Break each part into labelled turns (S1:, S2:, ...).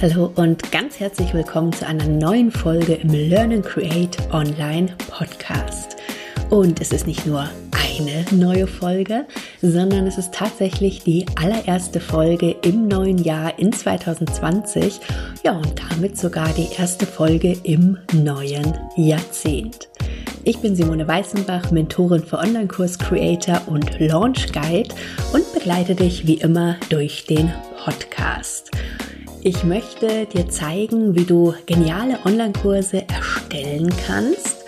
S1: Hallo und ganz herzlich willkommen zu einer neuen Folge im Learn and Create Online Podcast. Und es ist nicht nur eine neue Folge, sondern es ist tatsächlich die allererste Folge im neuen Jahr in 2020. Ja, und damit sogar die erste Folge im neuen Jahrzehnt. Ich bin Simone Weißenbach, Mentorin für Online-Kurs Creator und Launch Guide und begleite dich wie immer durch den Podcast. Ich möchte dir zeigen, wie du geniale Online-Kurse erstellen kannst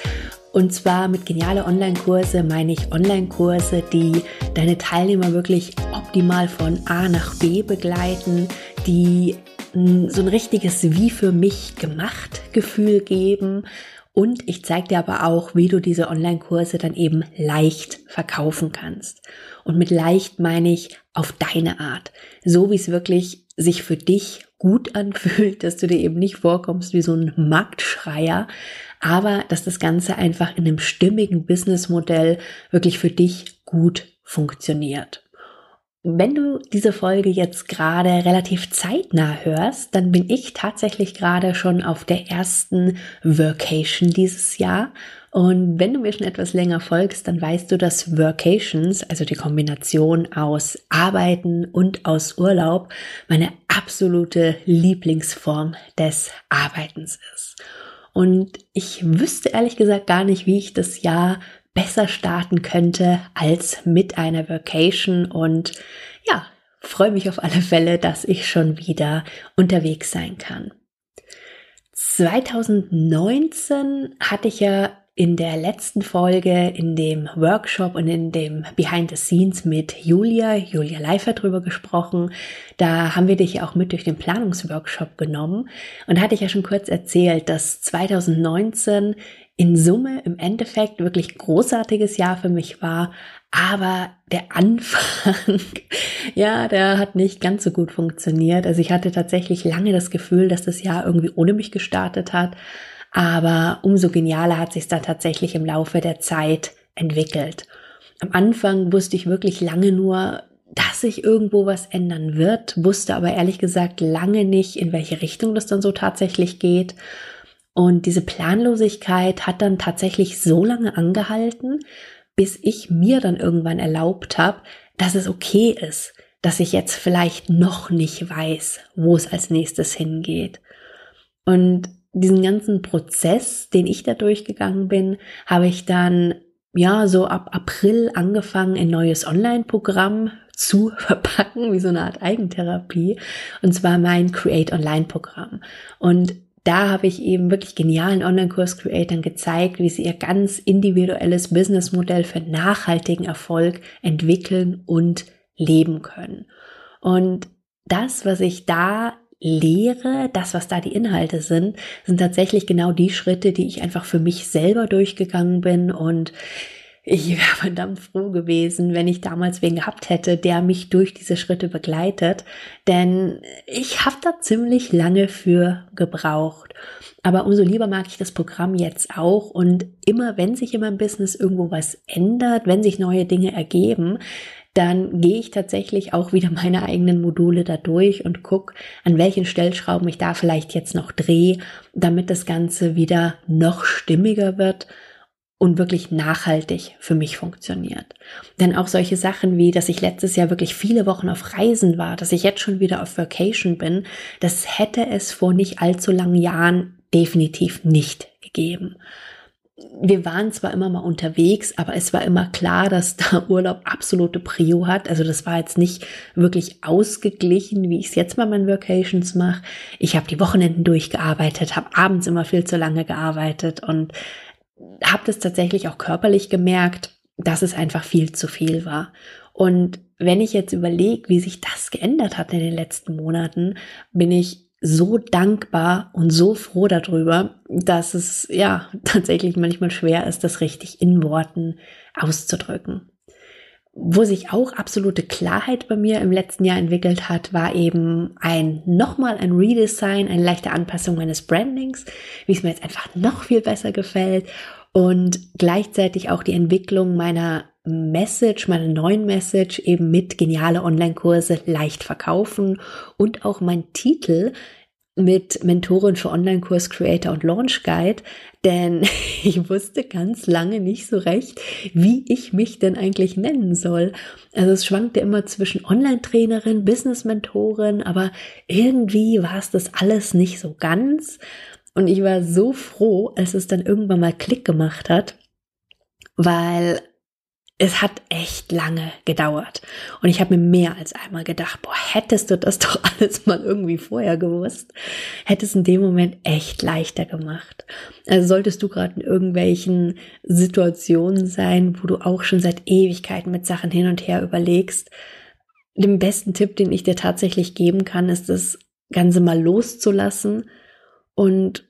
S1: und zwar mit geniale Online-Kurse meine ich Online-Kurse, die deine Teilnehmer wirklich optimal von A nach B begleiten, die so ein richtiges Wie für mich gemacht Gefühl geben. Und ich zeige dir aber auch, wie du diese Online-Kurse dann eben leicht verkaufen kannst. Und mit leicht meine ich auf deine Art. So wie es wirklich sich für dich gut anfühlt, dass du dir eben nicht vorkommst wie so ein Marktschreier, aber dass das Ganze einfach in einem stimmigen Businessmodell wirklich für dich gut funktioniert. Wenn du diese Folge jetzt gerade relativ zeitnah hörst, dann bin ich tatsächlich gerade schon auf der ersten Workation dieses Jahr. Und wenn du mir schon etwas länger folgst, dann weißt du, dass Workations, also die Kombination aus Arbeiten und aus Urlaub, meine absolute Lieblingsform des Arbeitens ist. Und ich wüsste ehrlich gesagt gar nicht, wie ich das Jahr besser starten könnte als mit einer Vacation und ja, freue mich auf alle Fälle, dass ich schon wieder unterwegs sein kann. 2019 hatte ich ja in der letzten Folge, in dem Workshop und in dem Behind the Scenes mit Julia, Julia Leifert drüber gesprochen. Da haben wir dich ja auch mit durch den Planungsworkshop genommen und hatte ich ja schon kurz erzählt, dass 2019 in Summe im Endeffekt wirklich großartiges Jahr für mich war, aber der Anfang, ja, der hat nicht ganz so gut funktioniert. Also ich hatte tatsächlich lange das Gefühl, dass das Jahr irgendwie ohne mich gestartet hat. Aber umso genialer hat sich da tatsächlich im Laufe der Zeit entwickelt. Am Anfang wusste ich wirklich lange nur, dass sich irgendwo was ändern wird, wusste aber ehrlich gesagt lange nicht, in welche Richtung das dann so tatsächlich geht. Und diese Planlosigkeit hat dann tatsächlich so lange angehalten, bis ich mir dann irgendwann erlaubt habe, dass es okay ist, dass ich jetzt vielleicht noch nicht weiß, wo es als nächstes hingeht. Und diesen ganzen Prozess, den ich da durchgegangen bin, habe ich dann ja so ab April angefangen, ein neues Online-Programm zu verpacken, wie so eine Art Eigentherapie, und zwar mein Create Online-Programm. Und da habe ich eben wirklich genialen Online-Kurs-Creatern gezeigt, wie sie ihr ganz individuelles Businessmodell für nachhaltigen Erfolg entwickeln und leben können. Und das, was ich da lehre, das, was da die Inhalte sind, sind tatsächlich genau die Schritte, die ich einfach für mich selber durchgegangen bin. Und ich wäre verdammt froh gewesen, wenn ich damals wen gehabt hätte, der mich durch diese Schritte begleitet, denn ich habe da ziemlich lange für gebraucht. Aber umso lieber mag ich das Programm jetzt auch. Und immer wenn sich in meinem Business irgendwo was ändert, wenn sich neue Dinge ergeben, dann gehe ich tatsächlich auch wieder meine eigenen Module da durch und gucke, an welchen Stellschrauben ich da vielleicht jetzt noch drehe, damit das Ganze wieder noch stimmiger wird und wirklich nachhaltig für mich funktioniert. Denn auch solche Sachen wie, dass ich letztes Jahr wirklich viele Wochen auf Reisen war, dass ich jetzt schon wieder auf Vacation bin, das hätte es vor nicht allzu langen Jahren definitiv nicht gegeben wir waren zwar immer mal unterwegs, aber es war immer klar, dass da Urlaub absolute Prio hat. Also das war jetzt nicht wirklich ausgeglichen, wie ich es jetzt bei meinen Vacations mache. Ich habe die Wochenenden durchgearbeitet, habe abends immer viel zu lange gearbeitet und habe das tatsächlich auch körperlich gemerkt, dass es einfach viel zu viel war. Und wenn ich jetzt überlege, wie sich das geändert hat in den letzten Monaten, bin ich so dankbar und so froh darüber, dass es ja tatsächlich manchmal schwer ist, das richtig in Worten auszudrücken. Wo sich auch absolute Klarheit bei mir im letzten Jahr entwickelt hat, war eben ein nochmal ein Redesign, eine leichte Anpassung meines Brandings, wie es mir jetzt einfach noch viel besser gefällt und gleichzeitig auch die Entwicklung meiner Message, meiner neuen Message eben mit geniale Online-Kurse leicht verkaufen und auch mein Titel mit Mentorin für Online-Kurs Creator und Launch Guide, denn ich wusste ganz lange nicht so recht, wie ich mich denn eigentlich nennen soll. Also es schwankte immer zwischen Online-Trainerin, Business-Mentorin, aber irgendwie war es das alles nicht so ganz. Und ich war so froh, als es dann irgendwann mal Klick gemacht hat, weil es hat echt lange gedauert. Und ich habe mir mehr als einmal gedacht, boah, hättest du das doch alles mal irgendwie vorher gewusst, hätte es in dem Moment echt leichter gemacht. Also solltest du gerade in irgendwelchen Situationen sein, wo du auch schon seit Ewigkeiten mit Sachen hin und her überlegst, den besten Tipp, den ich dir tatsächlich geben kann, ist das Ganze mal loszulassen und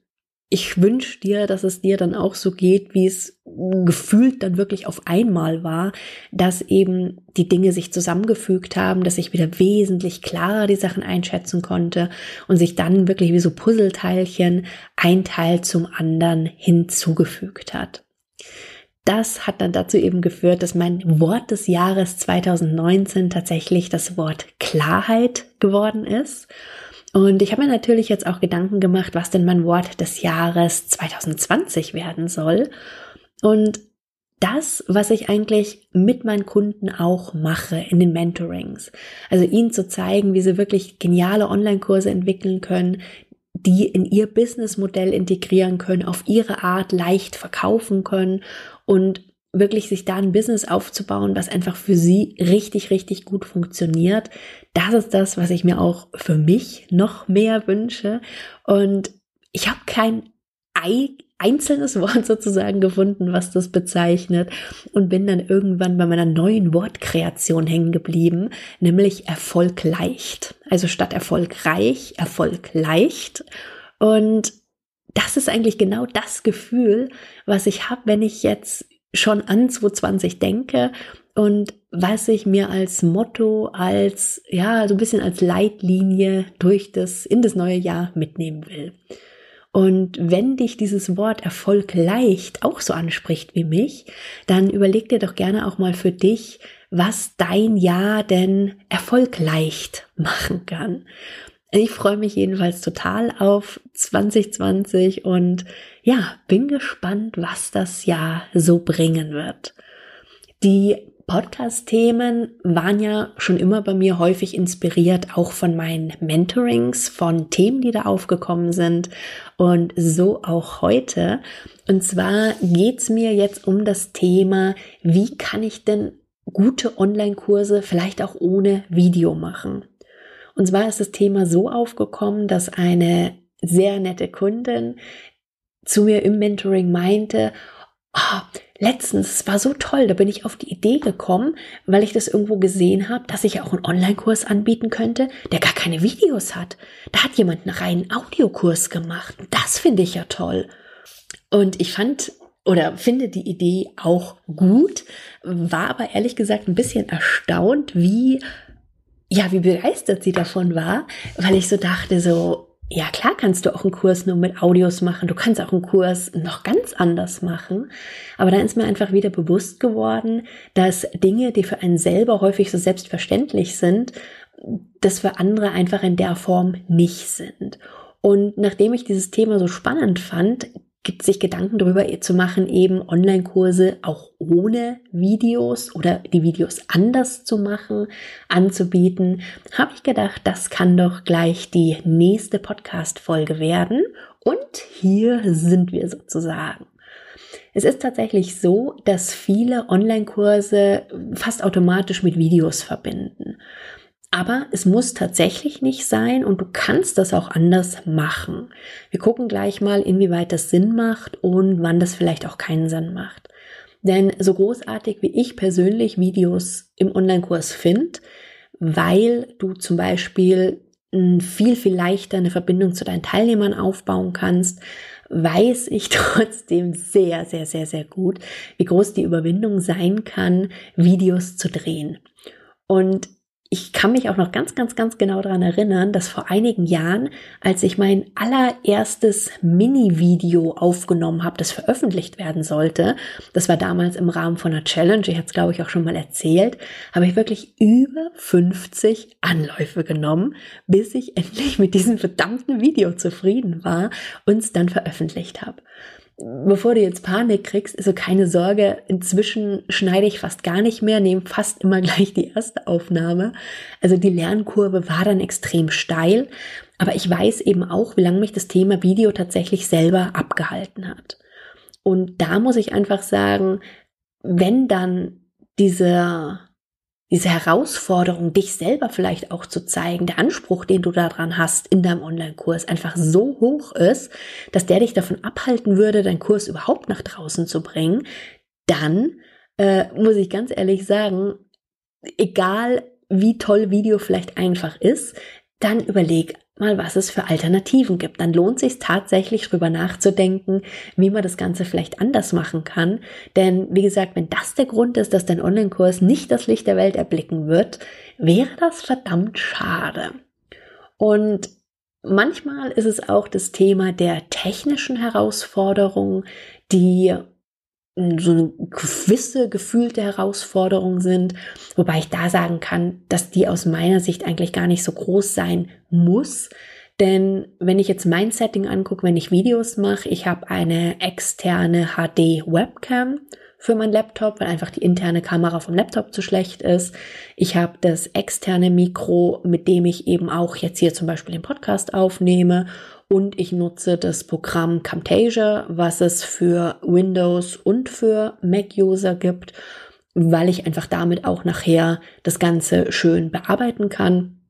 S1: ich wünsche dir, dass es dir dann auch so geht, wie es gefühlt dann wirklich auf einmal war, dass eben die Dinge sich zusammengefügt haben, dass ich wieder wesentlich klarer die Sachen einschätzen konnte und sich dann wirklich wie so Puzzleteilchen ein Teil zum anderen hinzugefügt hat. Das hat dann dazu eben geführt, dass mein Wort des Jahres 2019 tatsächlich das Wort Klarheit geworden ist. Und ich habe mir natürlich jetzt auch Gedanken gemacht, was denn mein Wort des Jahres 2020 werden soll. Und das, was ich eigentlich mit meinen Kunden auch mache in den Mentorings. Also ihnen zu zeigen, wie sie wirklich geniale Online-Kurse entwickeln können, die in ihr Businessmodell integrieren können, auf ihre Art leicht verkaufen können und wirklich sich da ein Business aufzubauen, was einfach für sie richtig, richtig gut funktioniert. Das ist das, was ich mir auch für mich noch mehr wünsche. Und ich habe kein einzelnes Wort sozusagen gefunden, was das bezeichnet und bin dann irgendwann bei meiner neuen Wortkreation hängen geblieben, nämlich Erfolg leicht. Also statt erfolgreich, Erfolg leicht. Und das ist eigentlich genau das Gefühl, was ich habe, wenn ich jetzt schon an 2020 denke und was ich mir als Motto, als, ja, so ein bisschen als Leitlinie durch das, in das neue Jahr mitnehmen will. Und wenn dich dieses Wort Erfolg leicht auch so anspricht wie mich, dann überleg dir doch gerne auch mal für dich, was dein Jahr denn Erfolg leicht machen kann. Ich freue mich jedenfalls total auf 2020 und ja, bin gespannt, was das Jahr so bringen wird. Die Podcast-Themen waren ja schon immer bei mir häufig inspiriert, auch von meinen Mentorings, von Themen, die da aufgekommen sind und so auch heute. Und zwar geht's mir jetzt um das Thema, wie kann ich denn gute Online-Kurse vielleicht auch ohne Video machen? Und zwar ist das Thema so aufgekommen, dass eine sehr nette Kundin zu mir im Mentoring meinte, oh, letztens, es war so toll, da bin ich auf die Idee gekommen, weil ich das irgendwo gesehen habe, dass ich auch einen Online-Kurs anbieten könnte, der gar keine Videos hat. Da hat jemand einen reinen Audiokurs gemacht. Das finde ich ja toll. Und ich fand oder finde die Idee auch gut, war aber ehrlich gesagt ein bisschen erstaunt, wie ja, wie begeistert sie davon war, weil ich so dachte, so, ja klar kannst du auch einen Kurs nur mit Audios machen, du kannst auch einen Kurs noch ganz anders machen, aber dann ist mir einfach wieder bewusst geworden, dass Dinge, die für einen selber häufig so selbstverständlich sind, das für andere einfach in der Form nicht sind. Und nachdem ich dieses Thema so spannend fand, gibt sich Gedanken darüber zu machen, eben Online-Kurse auch ohne Videos oder die Videos anders zu machen, anzubieten, habe ich gedacht, das kann doch gleich die nächste Podcast-Folge werden. Und hier sind wir sozusagen. Es ist tatsächlich so, dass viele Online-Kurse fast automatisch mit Videos verbinden. Aber es muss tatsächlich nicht sein und du kannst das auch anders machen. Wir gucken gleich mal, inwieweit das Sinn macht und wann das vielleicht auch keinen Sinn macht. Denn so großartig wie ich persönlich Videos im Online-Kurs finde, weil du zum Beispiel viel, viel leichter eine Verbindung zu deinen Teilnehmern aufbauen kannst, weiß ich trotzdem sehr, sehr, sehr, sehr gut, wie groß die Überwindung sein kann, Videos zu drehen. Und ich kann mich auch noch ganz, ganz, ganz genau daran erinnern, dass vor einigen Jahren, als ich mein allererstes Mini-Video aufgenommen habe, das veröffentlicht werden sollte, das war damals im Rahmen von einer Challenge, ich hatte es glaube ich auch schon mal erzählt, habe ich wirklich über 50 Anläufe genommen, bis ich endlich mit diesem verdammten Video zufrieden war und es dann veröffentlicht habe bevor du jetzt Panik kriegst, also keine Sorge, inzwischen schneide ich fast gar nicht mehr, nehme fast immer gleich die erste Aufnahme. Also die Lernkurve war dann extrem steil, aber ich weiß eben auch, wie lange mich das Thema Video tatsächlich selber abgehalten hat. Und da muss ich einfach sagen, wenn dann dieser diese Herausforderung, dich selber vielleicht auch zu zeigen, der Anspruch, den du daran hast in deinem Online-Kurs, einfach so hoch ist, dass der dich davon abhalten würde, deinen Kurs überhaupt nach draußen zu bringen, dann äh, muss ich ganz ehrlich sagen, egal wie toll Video vielleicht einfach ist, dann überleg mal, was es für Alternativen gibt. Dann lohnt sich tatsächlich drüber nachzudenken, wie man das Ganze vielleicht anders machen kann. Denn wie gesagt, wenn das der Grund ist, dass dein Online-Kurs nicht das Licht der Welt erblicken wird, wäre das verdammt schade. Und manchmal ist es auch das Thema der technischen Herausforderungen, die so eine gewisse gefühlte Herausforderung sind, wobei ich da sagen kann, dass die aus meiner Sicht eigentlich gar nicht so groß sein muss. Denn wenn ich jetzt mein Setting angucke, wenn ich Videos mache, ich habe eine externe HD Webcam für meinen Laptop, weil einfach die interne Kamera vom Laptop zu schlecht ist. Ich habe das externe Mikro, mit dem ich eben auch jetzt hier zum Beispiel den Podcast aufnehme und ich nutze das Programm Camtasia, was es für Windows und für Mac-User gibt, weil ich einfach damit auch nachher das Ganze schön bearbeiten kann.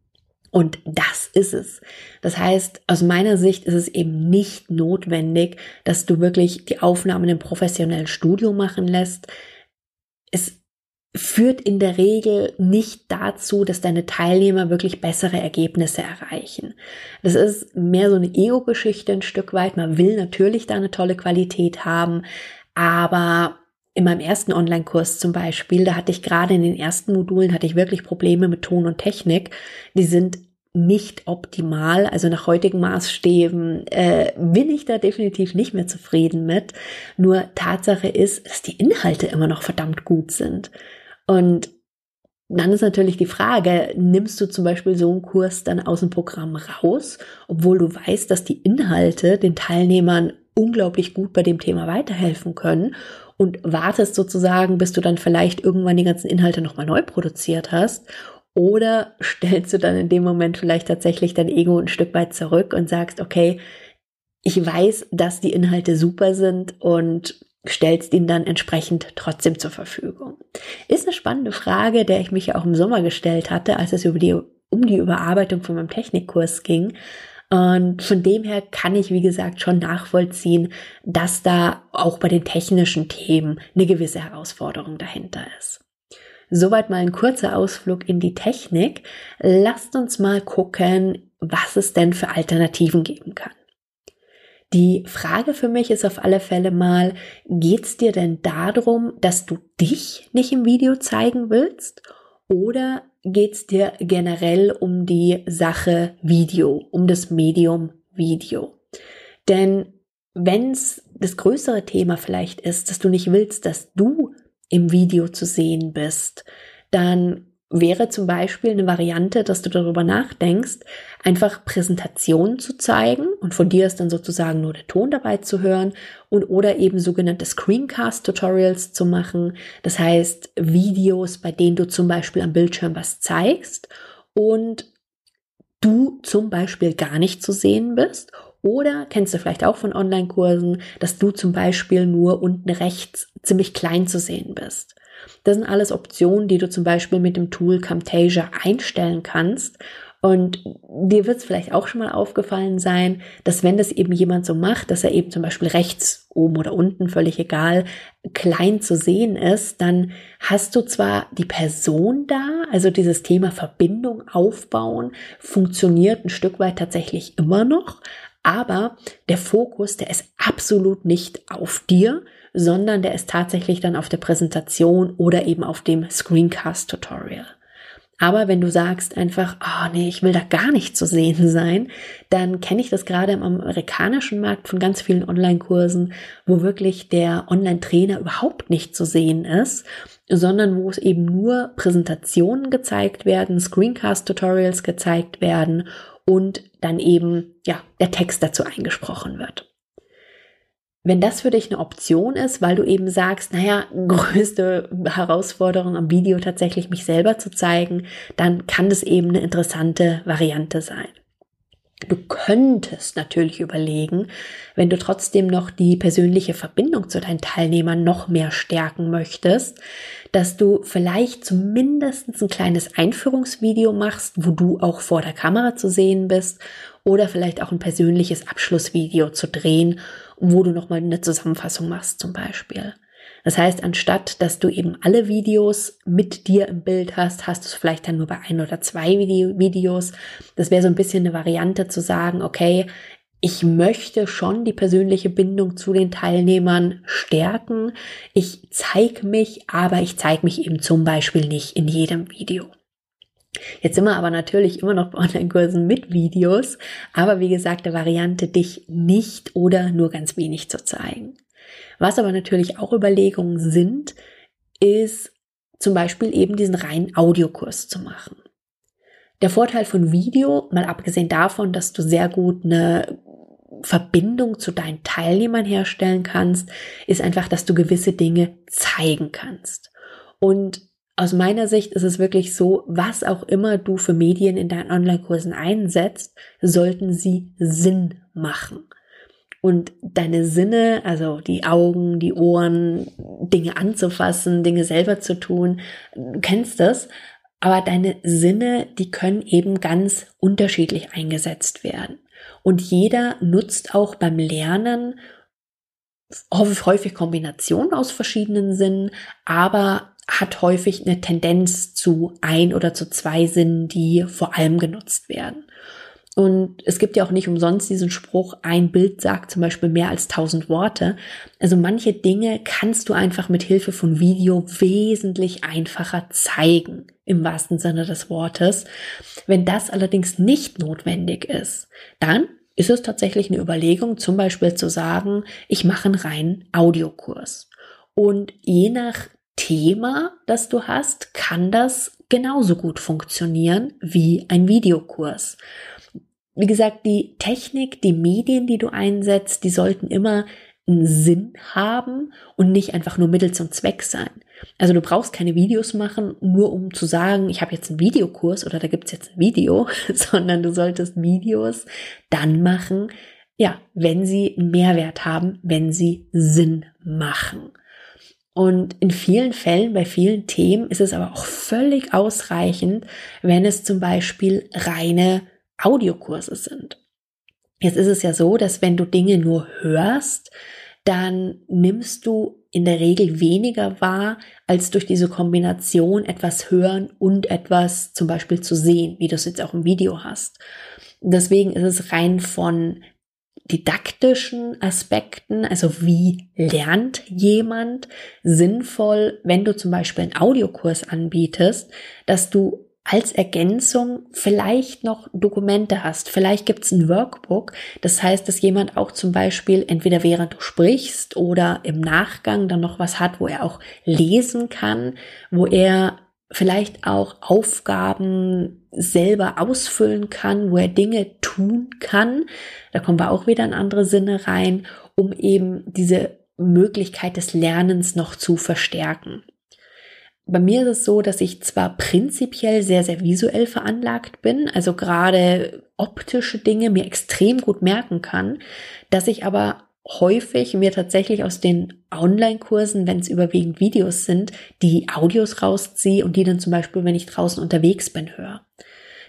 S1: Und das ist es. Das heißt, aus meiner Sicht ist es eben nicht notwendig, dass du wirklich die Aufnahmen im professionellen Studio machen lässt. Es führt in der Regel nicht dazu, dass deine Teilnehmer wirklich bessere Ergebnisse erreichen. Das ist mehr so eine Ego-Geschichte ein Stück weit. Man will natürlich da eine tolle Qualität haben, aber in meinem ersten Online-Kurs zum Beispiel, da hatte ich gerade in den ersten Modulen hatte ich wirklich Probleme mit Ton und Technik. Die sind nicht optimal. Also nach heutigen Maßstäben äh, bin ich da definitiv nicht mehr zufrieden mit. Nur Tatsache ist, dass die Inhalte immer noch verdammt gut sind. Und dann ist natürlich die Frage, nimmst du zum Beispiel so einen Kurs dann aus dem Programm raus, obwohl du weißt, dass die Inhalte den Teilnehmern unglaublich gut bei dem Thema weiterhelfen können und wartest sozusagen, bis du dann vielleicht irgendwann die ganzen Inhalte nochmal neu produziert hast? Oder stellst du dann in dem Moment vielleicht tatsächlich dein Ego ein Stück weit zurück und sagst, okay, ich weiß, dass die Inhalte super sind und stellst ihn dann entsprechend trotzdem zur Verfügung? Ist eine spannende Frage, der ich mich ja auch im Sommer gestellt hatte, als es über die, um die Überarbeitung von meinem Technikkurs ging. Und von dem her kann ich, wie gesagt, schon nachvollziehen, dass da auch bei den technischen Themen eine gewisse Herausforderung dahinter ist. Soweit mal ein kurzer Ausflug in die Technik. Lasst uns mal gucken, was es denn für Alternativen geben kann. Die Frage für mich ist auf alle Fälle mal, geht's dir denn darum, dass du dich nicht im Video zeigen willst? Oder geht's dir generell um die Sache Video, um das Medium Video? Denn wenn's das größere Thema vielleicht ist, dass du nicht willst, dass du im Video zu sehen bist, dann wäre zum Beispiel eine Variante, dass du darüber nachdenkst, einfach Präsentationen zu zeigen und von dir ist dann sozusagen nur der Ton dabei zu hören und oder eben sogenannte Screencast-Tutorials zu machen. Das heißt Videos, bei denen du zum Beispiel am Bildschirm was zeigst und du zum Beispiel gar nicht zu sehen bist oder kennst du vielleicht auch von Online-Kursen, dass du zum Beispiel nur unten rechts ziemlich klein zu sehen bist. Das sind alles Optionen, die du zum Beispiel mit dem Tool Camtasia einstellen kannst. Und dir wird es vielleicht auch schon mal aufgefallen sein, dass wenn das eben jemand so macht, dass er eben zum Beispiel rechts, oben oder unten, völlig egal, klein zu sehen ist, dann hast du zwar die Person da, also dieses Thema Verbindung aufbauen, funktioniert ein Stück weit tatsächlich immer noch, aber der Fokus, der ist absolut nicht auf dir, sondern der ist tatsächlich dann auf der Präsentation oder eben auf dem Screencast-Tutorial. Aber wenn du sagst einfach, oh nee, ich will da gar nicht zu sehen sein, dann kenne ich das gerade im amerikanischen Markt von ganz vielen Online-Kursen, wo wirklich der Online-Trainer überhaupt nicht zu sehen ist, sondern wo es eben nur Präsentationen gezeigt werden, Screencast-Tutorials gezeigt werden und dann eben, ja, der Text dazu eingesprochen wird. Wenn das für dich eine Option ist, weil du eben sagst, naja, größte Herausforderung am Video tatsächlich mich selber zu zeigen, dann kann das eben eine interessante Variante sein. Du könntest natürlich überlegen, wenn du trotzdem noch die persönliche Verbindung zu deinen Teilnehmern noch mehr stärken möchtest, dass du vielleicht zumindest ein kleines Einführungsvideo machst, wo du auch vor der Kamera zu sehen bist oder vielleicht auch ein persönliches Abschlussvideo zu drehen wo du nochmal eine Zusammenfassung machst zum Beispiel. Das heißt, anstatt dass du eben alle Videos mit dir im Bild hast, hast du es vielleicht dann nur bei ein oder zwei Video Videos. Das wäre so ein bisschen eine Variante zu sagen, okay, ich möchte schon die persönliche Bindung zu den Teilnehmern stärken. Ich zeige mich, aber ich zeige mich eben zum Beispiel nicht in jedem Video. Jetzt sind wir aber natürlich immer noch bei Online-Kursen mit Videos, aber wie gesagt, der Variante, dich nicht oder nur ganz wenig zu zeigen. Was aber natürlich auch Überlegungen sind, ist zum Beispiel eben diesen reinen Audiokurs zu machen. Der Vorteil von Video, mal abgesehen davon, dass du sehr gut eine Verbindung zu deinen Teilnehmern herstellen kannst, ist einfach, dass du gewisse Dinge zeigen kannst. Und aus meiner Sicht ist es wirklich so, was auch immer du für Medien in deinen Online-Kursen einsetzt, sollten sie Sinn machen. Und deine Sinne, also die Augen, die Ohren, Dinge anzufassen, Dinge selber zu tun, du kennst das, aber deine Sinne, die können eben ganz unterschiedlich eingesetzt werden. Und jeder nutzt auch beim Lernen häufig Kombinationen aus verschiedenen Sinnen, aber hat häufig eine Tendenz zu ein oder zu zwei Sinnen, die vor allem genutzt werden. Und es gibt ja auch nicht umsonst diesen Spruch, ein Bild sagt zum Beispiel mehr als tausend Worte. Also manche Dinge kannst du einfach mit Hilfe von Video wesentlich einfacher zeigen, im wahrsten Sinne des Wortes. Wenn das allerdings nicht notwendig ist, dann ist es tatsächlich eine Überlegung, zum Beispiel zu sagen, ich mache einen reinen Audiokurs. Und je nach Thema, das du hast, kann das genauso gut funktionieren wie ein Videokurs. Wie gesagt, die Technik, die Medien, die du einsetzt, die sollten immer einen Sinn haben und nicht einfach nur Mittel zum Zweck sein. Also du brauchst keine Videos machen, nur um zu sagen, ich habe jetzt einen Videokurs oder da gibt's jetzt ein Video, sondern du solltest Videos dann machen, ja, wenn sie einen Mehrwert haben, wenn sie Sinn machen. Und in vielen Fällen, bei vielen Themen ist es aber auch völlig ausreichend, wenn es zum Beispiel reine Audiokurse sind. Jetzt ist es ja so, dass wenn du Dinge nur hörst, dann nimmst du in der Regel weniger wahr, als durch diese Kombination etwas hören und etwas zum Beispiel zu sehen, wie du es jetzt auch im Video hast. Deswegen ist es rein von didaktischen Aspekten, also wie lernt jemand sinnvoll, wenn du zum Beispiel einen Audiokurs anbietest, dass du als Ergänzung vielleicht noch Dokumente hast. Vielleicht gibt es ein Workbook. Das heißt, dass jemand auch zum Beispiel entweder während du sprichst oder im Nachgang dann noch was hat, wo er auch lesen kann, wo er vielleicht auch Aufgaben selber ausfüllen kann, wo er Dinge tun kann. Da kommen wir auch wieder in andere Sinne rein, um eben diese Möglichkeit des Lernens noch zu verstärken. Bei mir ist es so, dass ich zwar prinzipiell sehr, sehr visuell veranlagt bin, also gerade optische Dinge mir extrem gut merken kann, dass ich aber häufig mir tatsächlich aus den Online-Kursen, wenn es überwiegend Videos sind, die Audios rausziehe und die dann zum Beispiel, wenn ich draußen unterwegs bin, höre.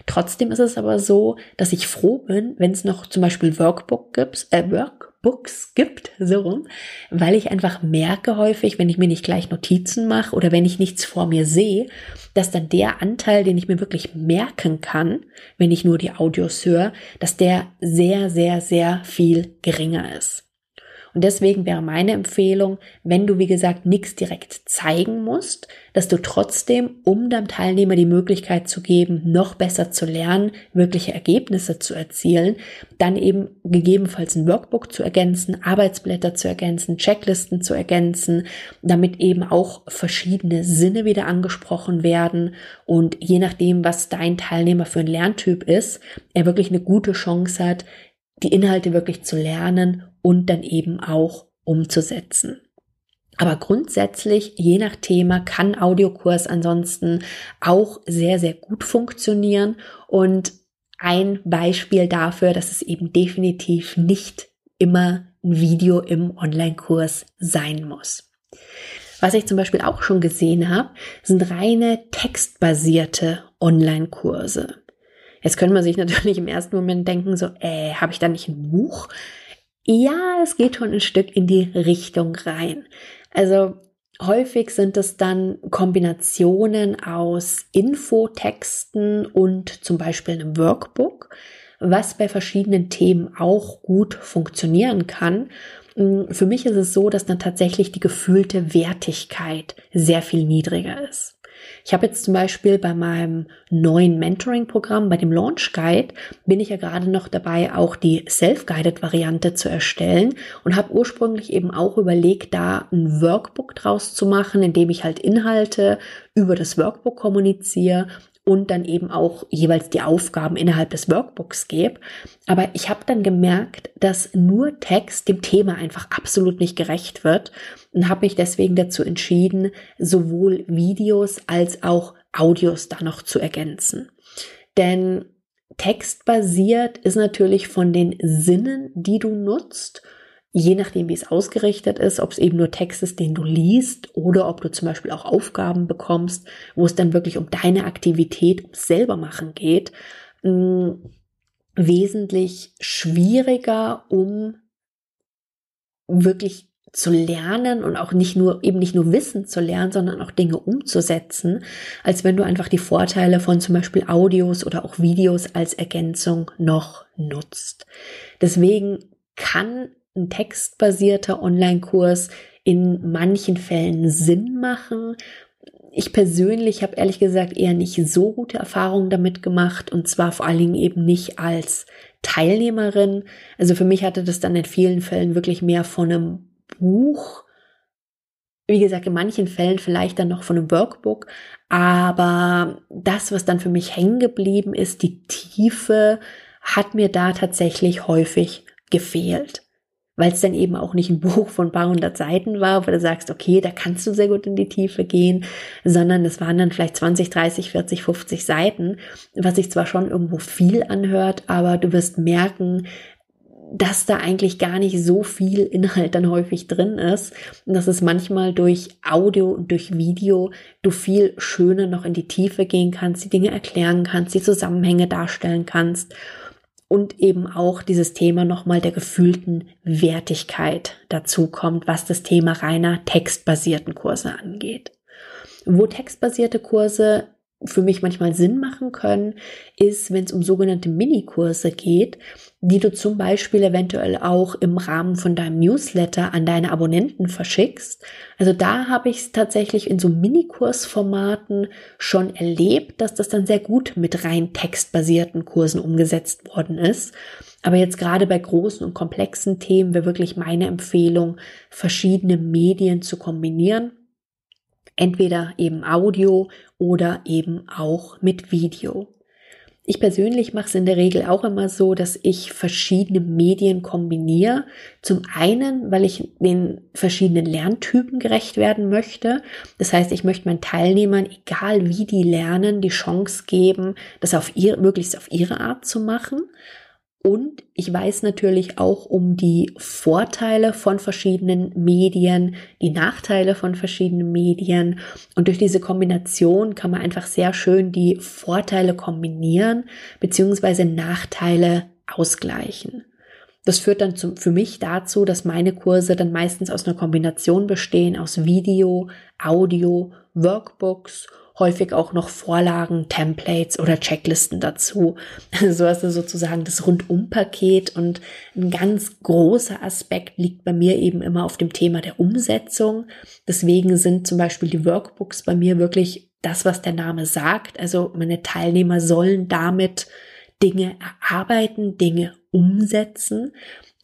S1: Trotzdem ist es aber so, dass ich froh bin, wenn es noch zum Beispiel Workbook gibt, äh, Workbooks gibt, so rum, weil ich einfach merke häufig, wenn ich mir nicht gleich Notizen mache oder wenn ich nichts vor mir sehe, dass dann der Anteil, den ich mir wirklich merken kann, wenn ich nur die Audios höre, dass der sehr, sehr, sehr viel geringer ist. Und deswegen wäre meine Empfehlung, wenn du, wie gesagt, nichts direkt zeigen musst, dass du trotzdem, um deinem Teilnehmer die Möglichkeit zu geben, noch besser zu lernen, wirkliche Ergebnisse zu erzielen, dann eben gegebenenfalls ein Workbook zu ergänzen, Arbeitsblätter zu ergänzen, Checklisten zu ergänzen, damit eben auch verschiedene Sinne wieder angesprochen werden und je nachdem, was dein Teilnehmer für ein Lerntyp ist, er wirklich eine gute Chance hat, die Inhalte wirklich zu lernen und dann eben auch umzusetzen. Aber grundsätzlich, je nach Thema, kann Audiokurs ansonsten auch sehr, sehr gut funktionieren. Und ein Beispiel dafür, dass es eben definitiv nicht immer ein Video im Online-Kurs sein muss. Was ich zum Beispiel auch schon gesehen habe, sind reine textbasierte Online-Kurse. Jetzt könnte man sich natürlich im ersten Moment denken, so, äh, habe ich da nicht ein Buch? Ja, es geht schon ein Stück in die Richtung rein. Also häufig sind es dann Kombinationen aus Infotexten und zum Beispiel einem Workbook, was bei verschiedenen Themen auch gut funktionieren kann. Für mich ist es so, dass dann tatsächlich die gefühlte Wertigkeit sehr viel niedriger ist. Ich habe jetzt zum Beispiel bei meinem neuen Mentoring-Programm, bei dem Launch Guide, bin ich ja gerade noch dabei, auch die Self-Guided-Variante zu erstellen und habe ursprünglich eben auch überlegt, da ein Workbook draus zu machen, in dem ich halt Inhalte über das Workbook kommuniziere und dann eben auch jeweils die Aufgaben innerhalb des Workbooks gebe. Aber ich habe dann gemerkt, dass nur Text dem Thema einfach absolut nicht gerecht wird und habe mich deswegen dazu entschieden, sowohl Videos als auch Audios da noch zu ergänzen. Denn textbasiert ist natürlich von den Sinnen, die du nutzt, je nachdem, wie es ausgerichtet ist, ob es eben nur Text ist, den du liest oder ob du zum Beispiel auch Aufgaben bekommst, wo es dann wirklich um deine Aktivität, ums selber machen geht, mh, mm, wesentlich schwieriger, um wirklich zu lernen und auch nicht nur, eben nicht nur Wissen zu lernen, sondern auch Dinge umzusetzen, als wenn du einfach die Vorteile von zum Beispiel Audios oder auch Videos als Ergänzung noch nutzt. Deswegen kann ein textbasierter Online-Kurs in manchen Fällen Sinn machen. Ich persönlich habe ehrlich gesagt eher nicht so gute Erfahrungen damit gemacht und zwar vor allen Dingen eben nicht als Teilnehmerin. Also für mich hatte das dann in vielen Fällen wirklich mehr von einem Buch. Wie gesagt, in manchen Fällen vielleicht dann noch von einem Workbook, aber das, was dann für mich hängen geblieben ist, die Tiefe, hat mir da tatsächlich häufig gefehlt weil es dann eben auch nicht ein Buch von ein paar hundert Seiten war, wo du sagst, okay, da kannst du sehr gut in die Tiefe gehen, sondern es waren dann vielleicht 20, 30, 40, 50 Seiten, was sich zwar schon irgendwo viel anhört, aber du wirst merken, dass da eigentlich gar nicht so viel Inhalt dann häufig drin ist und dass es manchmal durch Audio und durch Video du viel schöner noch in die Tiefe gehen kannst, die Dinge erklären kannst, die Zusammenhänge darstellen kannst und eben auch dieses Thema nochmal der gefühlten Wertigkeit dazu kommt, was das Thema reiner textbasierten Kurse angeht. Wo textbasierte Kurse für mich manchmal Sinn machen können, ist, wenn es um sogenannte Minikurse geht, die du zum Beispiel eventuell auch im Rahmen von deinem Newsletter an deine Abonnenten verschickst. Also da habe ich es tatsächlich in so Minikursformaten schon erlebt, dass das dann sehr gut mit rein textbasierten Kursen umgesetzt worden ist. Aber jetzt gerade bei großen und komplexen Themen wäre wirklich meine Empfehlung, verschiedene Medien zu kombinieren Entweder eben Audio oder eben auch mit Video. Ich persönlich mache es in der Regel auch immer so, dass ich verschiedene Medien kombiniere. Zum einen, weil ich den verschiedenen Lerntypen gerecht werden möchte. Das heißt, ich möchte meinen Teilnehmern, egal wie die lernen, die Chance geben, das auf ihr, möglichst auf ihre Art zu machen. Und ich weiß natürlich auch um die Vorteile von verschiedenen Medien, die Nachteile von verschiedenen Medien. Und durch diese Kombination kann man einfach sehr schön die Vorteile kombinieren beziehungsweise Nachteile ausgleichen. Das führt dann zum, für mich dazu, dass meine Kurse dann meistens aus einer Kombination bestehen aus Video, Audio, Workbooks häufig auch noch Vorlagen, Templates oder Checklisten dazu. So hast du sozusagen das Rundum-Paket und ein ganz großer Aspekt liegt bei mir eben immer auf dem Thema der Umsetzung. Deswegen sind zum Beispiel die Workbooks bei mir wirklich das, was der Name sagt. Also meine Teilnehmer sollen damit Dinge erarbeiten, Dinge umsetzen.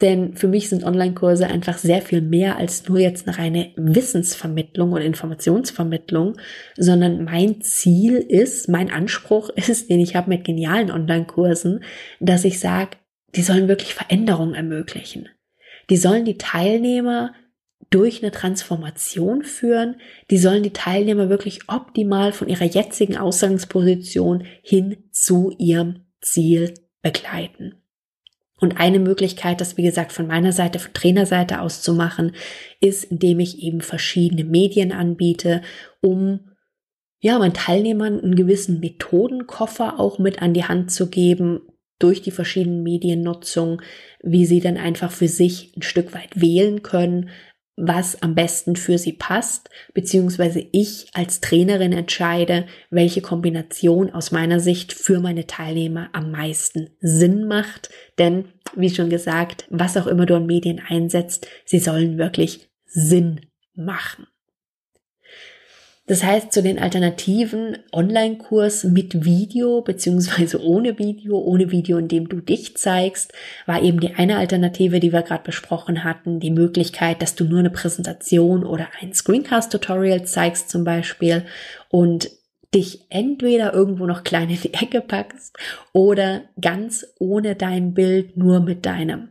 S1: Denn für mich sind Online-Kurse einfach sehr viel mehr als nur jetzt eine reine Wissensvermittlung und Informationsvermittlung, sondern mein Ziel ist, mein Anspruch ist, den ich habe mit genialen Online-Kursen, dass ich sage, die sollen wirklich Veränderungen ermöglichen. Die sollen die Teilnehmer durch eine Transformation führen. Die sollen die Teilnehmer wirklich optimal von ihrer jetzigen Ausgangsposition hin zu ihrem Ziel begleiten. Und eine Möglichkeit, das wie gesagt von meiner Seite, von Trainerseite aus zu machen, ist, indem ich eben verschiedene Medien anbiete, um ja, meinen Teilnehmern einen gewissen Methodenkoffer auch mit an die Hand zu geben, durch die verschiedenen Mediennutzung, wie sie dann einfach für sich ein Stück weit wählen können, was am besten für sie passt, beziehungsweise ich als Trainerin entscheide, welche Kombination aus meiner Sicht für meine Teilnehmer am meisten Sinn macht. Denn, wie schon gesagt, was auch immer du an Medien einsetzt, sie sollen wirklich Sinn machen. Das heißt, zu den alternativen Online-Kurs mit Video beziehungsweise ohne Video, ohne Video, in dem du dich zeigst, war eben die eine Alternative, die wir gerade besprochen hatten, die Möglichkeit, dass du nur eine Präsentation oder ein Screencast-Tutorial zeigst zum Beispiel und dich entweder irgendwo noch klein in die Ecke packst oder ganz ohne dein Bild nur mit deinem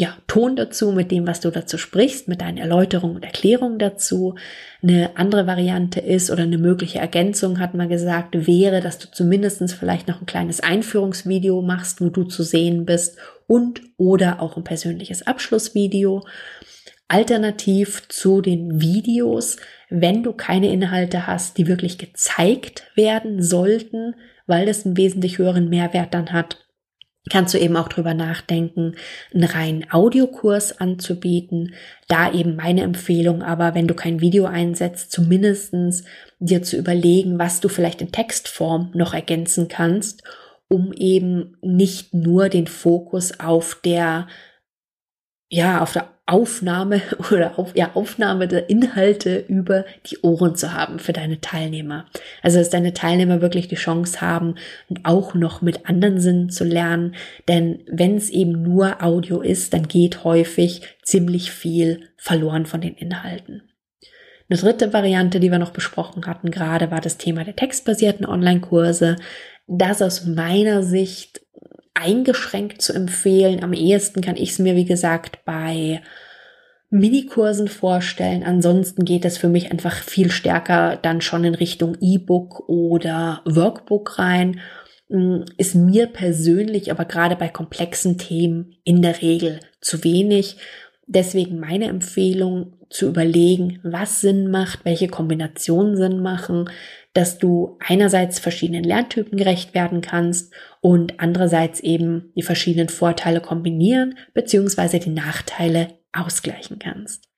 S1: ja, Ton dazu, mit dem, was du dazu sprichst, mit deinen Erläuterungen und Erklärungen dazu. Eine andere Variante ist oder eine mögliche Ergänzung, hat man gesagt, wäre, dass du zumindestens vielleicht noch ein kleines Einführungsvideo machst, wo du zu sehen bist und oder auch ein persönliches Abschlussvideo. Alternativ zu den Videos, wenn du keine Inhalte hast, die wirklich gezeigt werden sollten, weil das einen wesentlich höheren Mehrwert dann hat, kannst du eben auch drüber nachdenken, einen reinen Audiokurs anzubieten. Da eben meine Empfehlung, aber wenn du kein Video einsetzt, zumindestens dir zu überlegen, was du vielleicht in Textform noch ergänzen kannst, um eben nicht nur den Fokus auf der ja, auf der Aufnahme oder auf, ja, Aufnahme der Inhalte über die Ohren zu haben für deine Teilnehmer. Also, dass deine Teilnehmer wirklich die Chance haben, auch noch mit anderen Sinnen zu lernen. Denn wenn es eben nur Audio ist, dann geht häufig ziemlich viel verloren von den Inhalten. Eine dritte Variante, die wir noch besprochen hatten gerade, war das Thema der textbasierten Online-Kurse. Das aus meiner Sicht eingeschränkt zu empfehlen. Am ehesten kann ich es mir, wie gesagt, bei Minikursen vorstellen. Ansonsten geht es für mich einfach viel stärker dann schon in Richtung E-Book oder Workbook rein. Hm, ist mir persönlich aber gerade bei komplexen Themen in der Regel zu wenig. Deswegen meine Empfehlung zu überlegen, was Sinn macht, welche Kombinationen Sinn machen, dass du einerseits verschiedenen Lerntypen gerecht werden kannst und andererseits eben die verschiedenen Vorteile kombinieren bzw. die Nachteile ausgleichen kannst.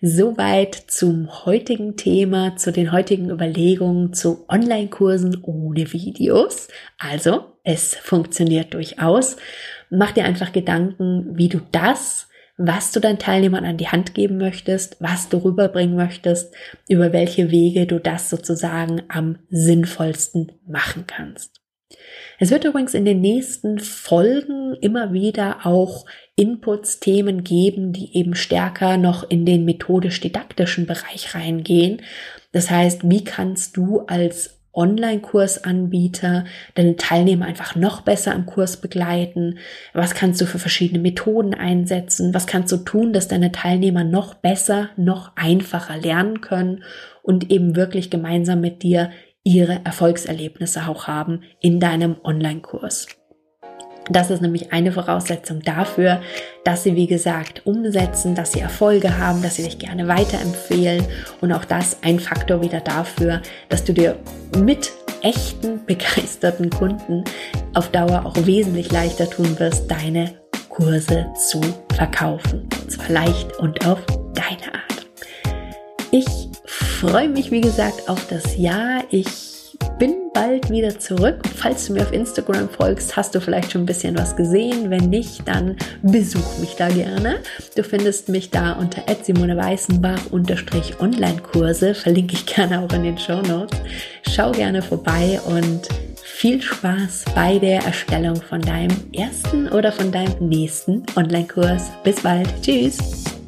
S1: Soweit zum heutigen Thema, zu den heutigen Überlegungen zu Online-Kursen ohne Videos. Also, es funktioniert durchaus. Mach dir einfach Gedanken, wie du das was du deinen Teilnehmern an die Hand geben möchtest, was du rüberbringen möchtest, über welche Wege du das sozusagen am sinnvollsten machen kannst. Es wird übrigens in den nächsten Folgen immer wieder auch Inputs, Themen geben, die eben stärker noch in den methodisch-didaktischen Bereich reingehen. Das heißt, wie kannst du als Online-Kursanbieter deine Teilnehmer einfach noch besser im Kurs begleiten? Was kannst du für verschiedene Methoden einsetzen? Was kannst du tun, dass deine Teilnehmer noch besser, noch einfacher lernen können und eben wirklich gemeinsam mit dir ihre Erfolgserlebnisse auch haben in deinem Online-Kurs? Das ist nämlich eine Voraussetzung dafür, dass sie, wie gesagt, umsetzen, dass sie Erfolge haben, dass sie dich gerne weiterempfehlen und auch das ein Faktor wieder dafür, dass du dir mit echten, begeisterten Kunden auf Dauer auch wesentlich leichter tun wirst, deine Kurse zu verkaufen. Und zwar leicht und auf deine Art. Ich freue mich, wie gesagt, auf das Jahr. Ich bin bald wieder zurück. Falls du mir auf Instagram folgst, hast du vielleicht schon ein bisschen was gesehen. Wenn nicht, dann besuch mich da gerne. Du findest mich da unter Simone Weißenbach Online-Kurse. Verlinke ich gerne auch in den Show Notes. Schau gerne vorbei und viel Spaß bei der Erstellung von deinem ersten oder von deinem nächsten Online-Kurs. Bis bald. Tschüss.